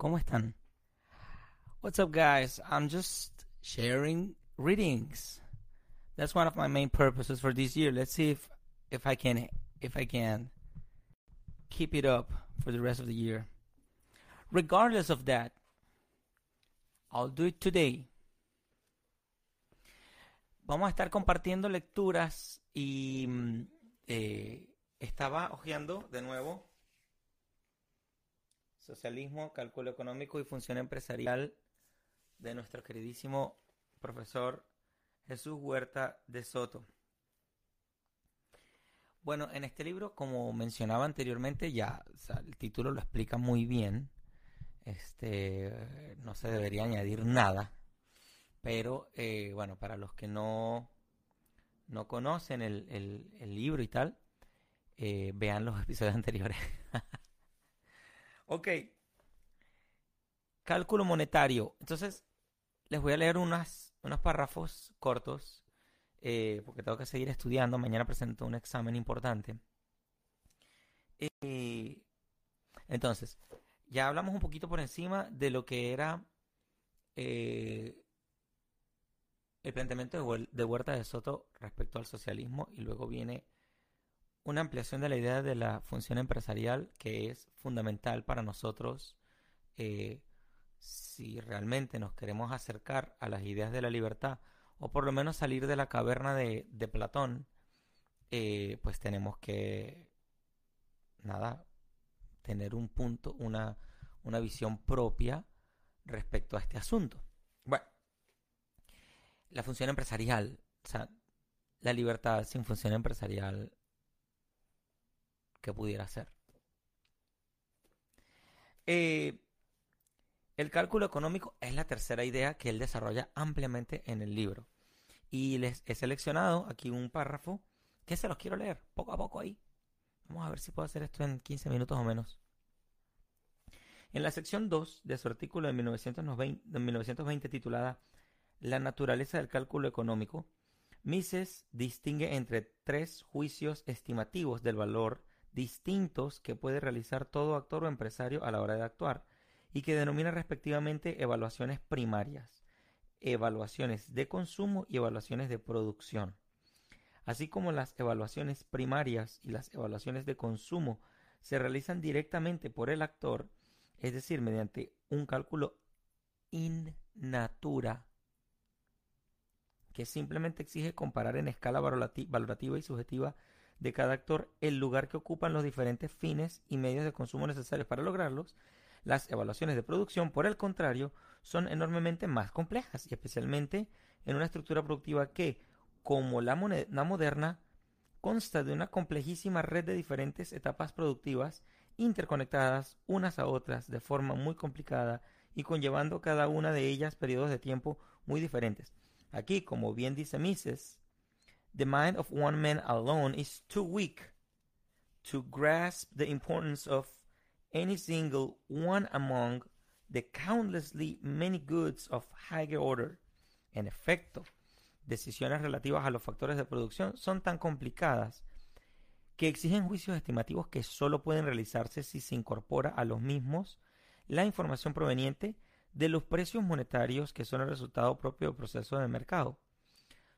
¿Cómo están? What's up, guys? I'm just sharing readings. That's one of my main purposes for this year. Let's see if if I can if I can keep it up for the rest of the year. Regardless of that, I'll do it today. Vamos a estar compartiendo lecturas y mm, eh, estaba hojeando de nuevo Socialismo, Cálculo Económico y Función Empresarial de nuestro queridísimo profesor Jesús Huerta de Soto. Bueno, en este libro, como mencionaba anteriormente, ya el título lo explica muy bien. Este, no se debería añadir nada. Pero, eh, bueno, para los que no, no conocen el, libro y tal, eh, vean los episodios anteriores. Ok. Cálculo monetario. Entonces, les voy a leer unas, unos párrafos cortos, eh, porque tengo que seguir estudiando. Mañana presento un examen importante. entonces, ya hablamos un poquito por encima de lo que era eh, el planteamiento de Huerta de Soto respecto al socialismo y luego viene una ampliación de la idea de la función empresarial que es fundamental para nosotros eh, si realmente nos queremos acercar a las ideas de la libertad o por lo menos salir de la caverna de, Platón, eh, pues tenemos que, nada, tener un punto, una, una visión propia respecto a este asunto. Bueno, la función empresarial, o sea, la libertad sin función empresarial que pudiera ser. Eh, el cálculo económico es la tercera idea que él desarrolla ampliamente en el libro. Y les he seleccionado aquí un párrafo que se los quiero leer poco a poco ahí. Vamos a ver si puedo hacer esto en 15 minutos o menos. En la sección 2 de su artículo de 1920, de 1920 titulada La naturaleza del cálculo económico, Mises distingue entre tres juicios estimativos del valor distintos que puede realizar todo actor o empresario a la hora de actuar y que denomina respectivamente evaluaciones primarias, evaluaciones de consumo y evaluaciones de producción. Así como las evaluaciones primarias y las evaluaciones de consumo se realizan directamente por el actor, es decir, mediante un cálculo in natura, que simplemente exige comparar en escala valorativa y subjetiva de cada actor el lugar que ocupan los diferentes fines y medios de consumo necesarios para lograrlos, las evaluaciones de producción, por el contrario, son enormemente más complejas y especialmente en una estructura productiva que, como la, moneda, moderna, consta de una complejísima red de diferentes etapas productivas interconectadas unas a otras de forma muy complicada y conllevando cada una de ellas periodos de tiempo muy diferentes. Aquí, como bien dice Mises, The mind of one man alone is too weak to grasp the importance of any single one among the countlessly many goods of higher order. En efecto, decisiones relativas a los factores de producción son tan complicadas que exigen juicios estimativos que solo pueden realizarse si se incorpora a los mismos la información proveniente de los precios monetarios que son el resultado propio del proceso de mercado.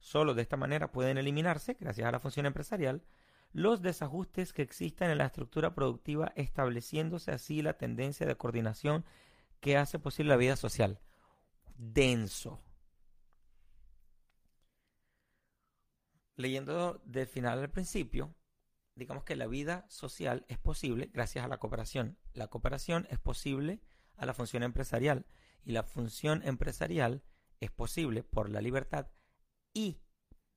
Solo de esta manera pueden eliminarse, gracias a la función empresarial, los desajustes que existan en la estructura productiva, estableciéndose así la tendencia de coordinación que hace posible la vida social. Denso. Leyendo del final al principio, digamos que la vida social es posible gracias a la cooperación. La cooperación es posible a la función empresarial y la función empresarial es posible por la libertad y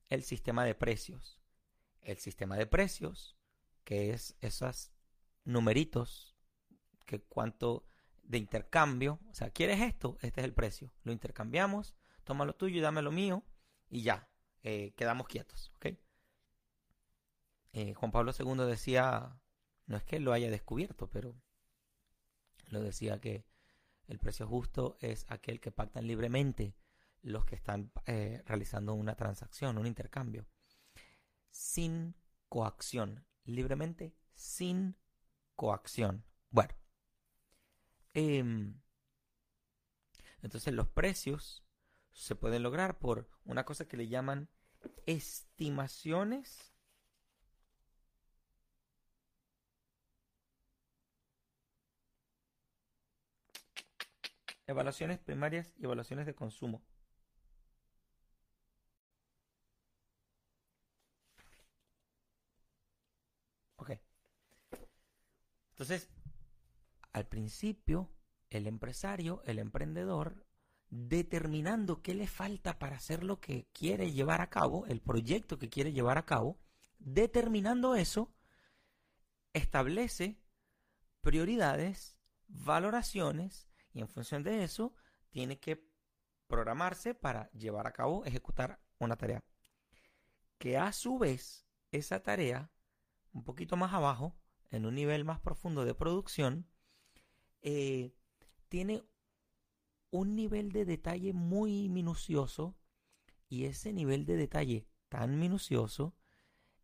el sistema de precios. El sistema de precios, que es esos numeritos, que cuánto de intercambio, o sea, ¿quieres esto? Este es el precio. Lo intercambiamos, toma lo tuyo y dame lo mío y ya, eh, quedamos quietos, ¿ok? Eh, Juan Pablo II decía, no es que lo haya descubierto, pero lo decía que el precio justo es aquel que pactan libremente los que están eh, realizando una transacción, un intercambio, sin coacción, libremente sin coacción. Bueno, em, Entonces los precios se pueden lograr por una cosa que le llaman estimaciones evaluaciones primarias y evaluaciones de consumo. Ok. Entonces, al principio, el empresario, el emprendedor, determinando qué le falta para hacer lo que quiere llevar a cabo, el proyecto que quiere llevar a cabo, determinando eso, establece prioridades, valoraciones y en función de eso tiene que programarse para llevar a cabo, ejecutar una tarea. Que a su vez esa tarea, un poquito más abajo, en un nivel más profundo de producción, eh, tiene un nivel de detalle muy minucioso y ese nivel de detalle tan minucioso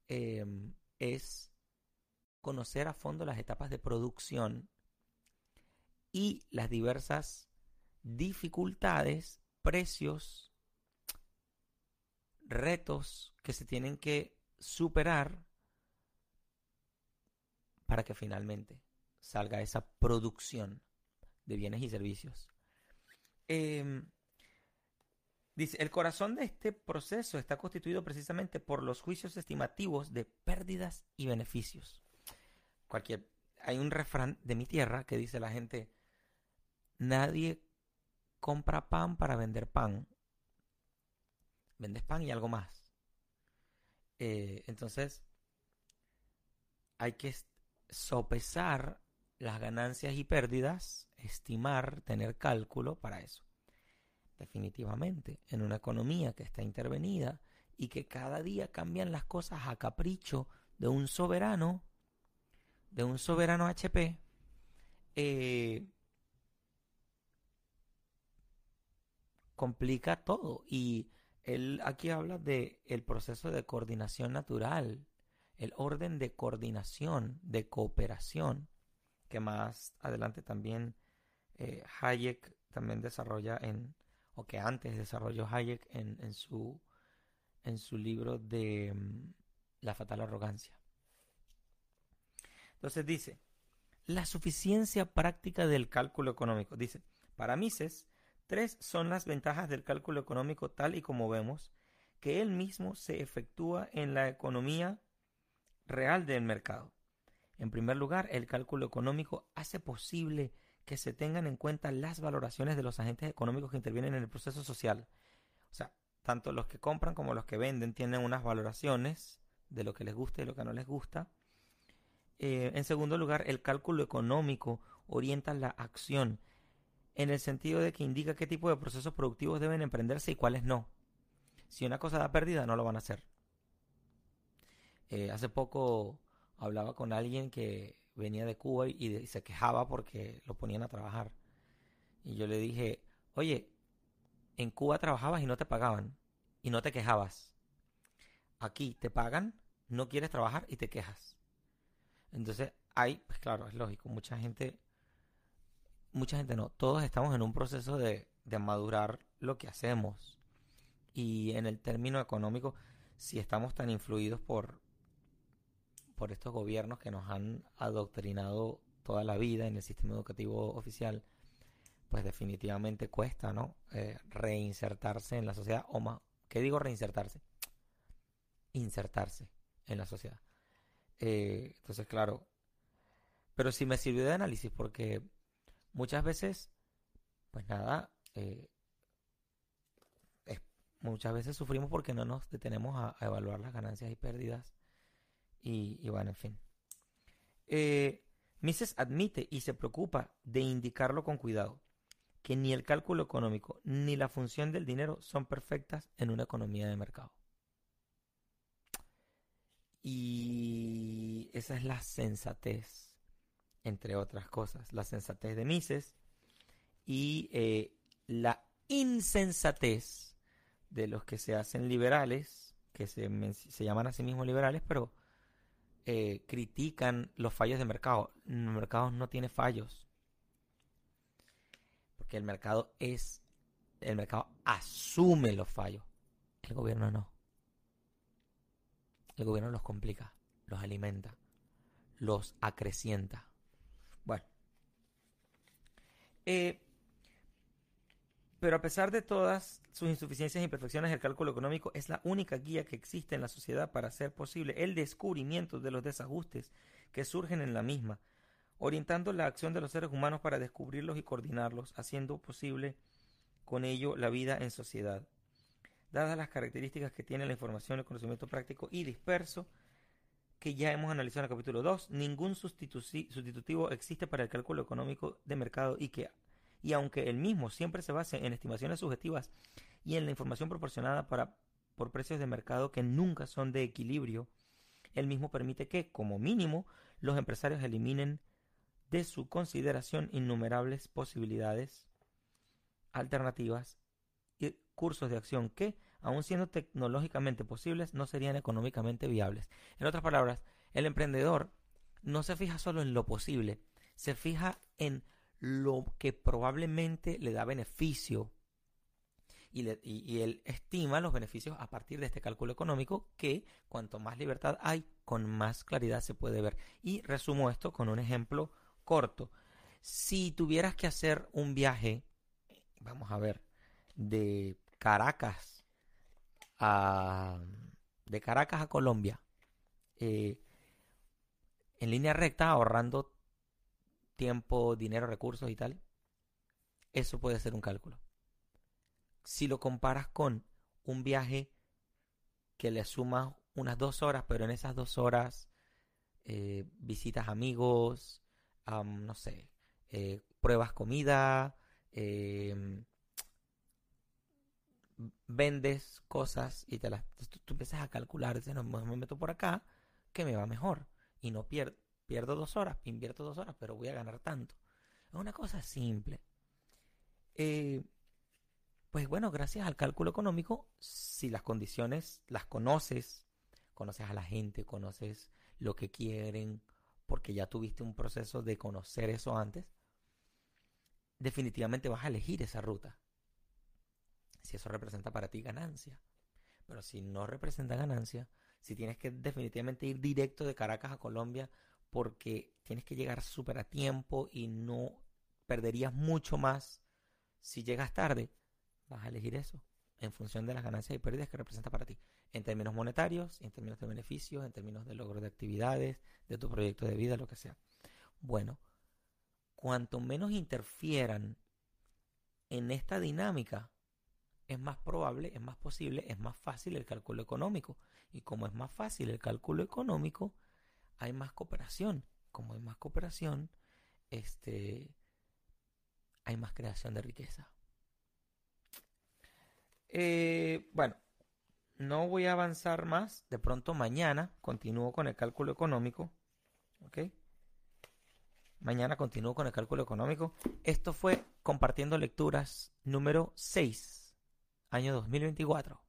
em, es conocer a fondo las etapas de producción y las diversas dificultades, precios, retos que se tienen que superar para que finalmente salga esa producción de bienes y servicios. Em, dice, el corazón de este proceso está constituido precisamente por los juicios estimativos de pérdidas y beneficios. Cualquier, hay un refrán de mi tierra que dice la gente, Nadie compra pan para vender pan. Vendes pan y algo más. Eh, entonces, hay que sopesar las ganancias y pérdidas, estimar, tener cálculo para eso. Definitivamente, en una economía que está intervenida y que cada día cambian las cosas a capricho de un soberano, de un soberano HP, eh, complica todo. Y él aquí habla de el proceso de coordinación natural, el orden de coordinación, de cooperación, que más adelante también eh, Hayek también desarrolla en, o que antes desarrolló Hayek en, en su, en su libro de mm, La fatal arrogancia. Entonces dice, la suficiencia práctica del cálculo económico. Dice, para Mises, Tres son las ventajas del cálculo económico tal y como vemos, que él mismo se efectúa en la economía real del mercado. En primer lugar, el cálculo económico hace posible que se tengan en cuenta las valoraciones de los agentes económicos que intervienen en el proceso social. O sea, tanto los que compran como los que venden tienen unas valoraciones de lo que les gusta y lo que no les gusta. Eh, en segundo lugar, el cálculo económico orienta la acción en el sentido de que indica qué tipo de procesos productivos deben emprenderse y cuáles no. Si una cosa da pérdida, no lo van a hacer. Eh, hace poco hablaba con alguien que venía de Cuba y, se quejaba porque lo ponían a trabajar. Y yo le dije, oye, en Cuba trabajabas y no te pagaban y no te quejabas. Aquí te pagan, no quieres trabajar y te quejas. Entonces, hay, pues claro, es lógico, mucha gente mucha gente no, todos estamos en un proceso de, de madurar lo que hacemos. Y en el término económico, si estamos tan influidos por, por estos gobiernos que nos han adoctrinado toda la vida en el sistema educativo oficial, pues definitivamente cuesta, ¿no? Eh, reinsertarse en la sociedad, o más, ¿qué digo reinsertarse? Insertarse en la sociedad. Eh, entonces, claro, pero sí me sirvió de análisis porque muchas veces, pues nada, eh, muchas veces sufrimos porque no nos detenemos a, evaluar las ganancias y pérdidas. Y, bueno, en fin. Eh, Mises admite y se preocupa de indicarlo con cuidado, que ni el cálculo económico ni la función del dinero son perfectas en una economía de mercado. Y esa es la sensatez entre otras cosas, la sensatez de Mises y eh, la insensatez de los que se hacen liberales, que se, llaman a sí mismos liberales, pero eh, critican los fallos de mercado. El mercado no tiene fallos, porque el mercado es el mercado asume los fallos. El gobierno no. El gobierno los complica, los alimenta, los acrecienta. Bueno. Eh, pero a pesar de todas sus insuficiencias e imperfecciones, el cálculo económico es la única guía que existe en la sociedad para hacer posible el descubrimiento de los desajustes que surgen en la misma, orientando la acción de los seres humanos para descubrirlos y coordinarlos, haciendo posible con ello la vida en sociedad. Dadas las características que tiene la información, el conocimiento práctico y disperso, que ya hemos analizado en el capítulo 2, ningún sustitutivo existe para el cálculo económico de mercado y que y aunque el mismo siempre se base en estimaciones subjetivas y en la información proporcionada para, por precios de mercado que nunca son de equilibrio, el mismo permite que, como mínimo, los empresarios eliminen de su consideración innumerables posibilidades alternativas y cursos de acción que, aun siendo tecnológicamente posibles, no serían económicamente viables. En otras palabras, el emprendedor no se fija solo en lo posible, se fija en lo que probablemente le da beneficio y, él estima los beneficios a partir de este cálculo económico que cuanto más libertad hay, con más claridad se puede ver. Y resumo esto con un ejemplo corto. Si tuvieras que hacer un viaje, vamos a ver, de Caracas a, de Caracas a Colombia, eh, en línea recta, ahorrando tiempo, dinero, recursos y tal, eso puede ser un cálculo. Si lo comparas con un viaje que le suma unas dos horas, pero en esas dos horas eh, visitas amigos, no sé, eh, pruebas comida, em, vendes cosas y te las, tú, empiezas a calcular, dices, no, me meto por acá, que me va mejor y no pierdo pierdo dos horas, invierto dos horas, pero voy a ganar tanto. Es una cosa simple. Eh, pues bueno, gracias al cálculo económico, si las condiciones las conoces, conoces a la gente, conoces lo que quieren, porque ya tuviste un proceso de conocer eso antes, definitivamente vas a elegir esa ruta. Si eso representa para ti ganancia. Pero si no representa ganancia, si tienes que definitivamente ir directo de Caracas a Colombia porque tienes que llegar súper a tiempo y no perderías mucho más si llegas tarde. Vas a elegir eso en función de las ganancias y pérdidas que representa para ti, en términos monetarios, en términos de beneficios, en términos de logro de actividades, de tu proyecto de vida, lo que sea. Bueno, cuanto menos interfieran en esta dinámica, es más probable, es más posible, es más fácil el cálculo económico. Y como es más fácil el cálculo económico, hay más cooperación. Como hay más cooperación, este, hay más creación de riqueza. Eh, bueno, no voy a avanzar más. De pronto mañana continúo con el cálculo económico. ¿Ok? Mañana continúo con el cálculo económico. Esto fue compartiendo lecturas número 6, año 2024.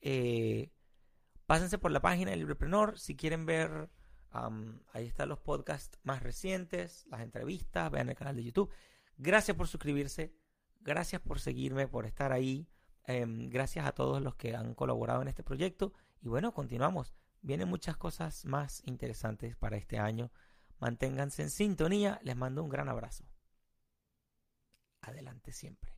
Eh, Pásense por la página del Libreprenor si quieren ver. ahí están los podcasts más recientes, las entrevistas, vean el canal de YouTube. Gracias por suscribirse, gracias por seguirme, por estar ahí. Em, gracias a todos los que han colaborado en este proyecto. Y bueno, continuamos. Vienen muchas cosas más interesantes para este año. Manténganse en sintonía. Les mando un gran abrazo. Adelante siempre.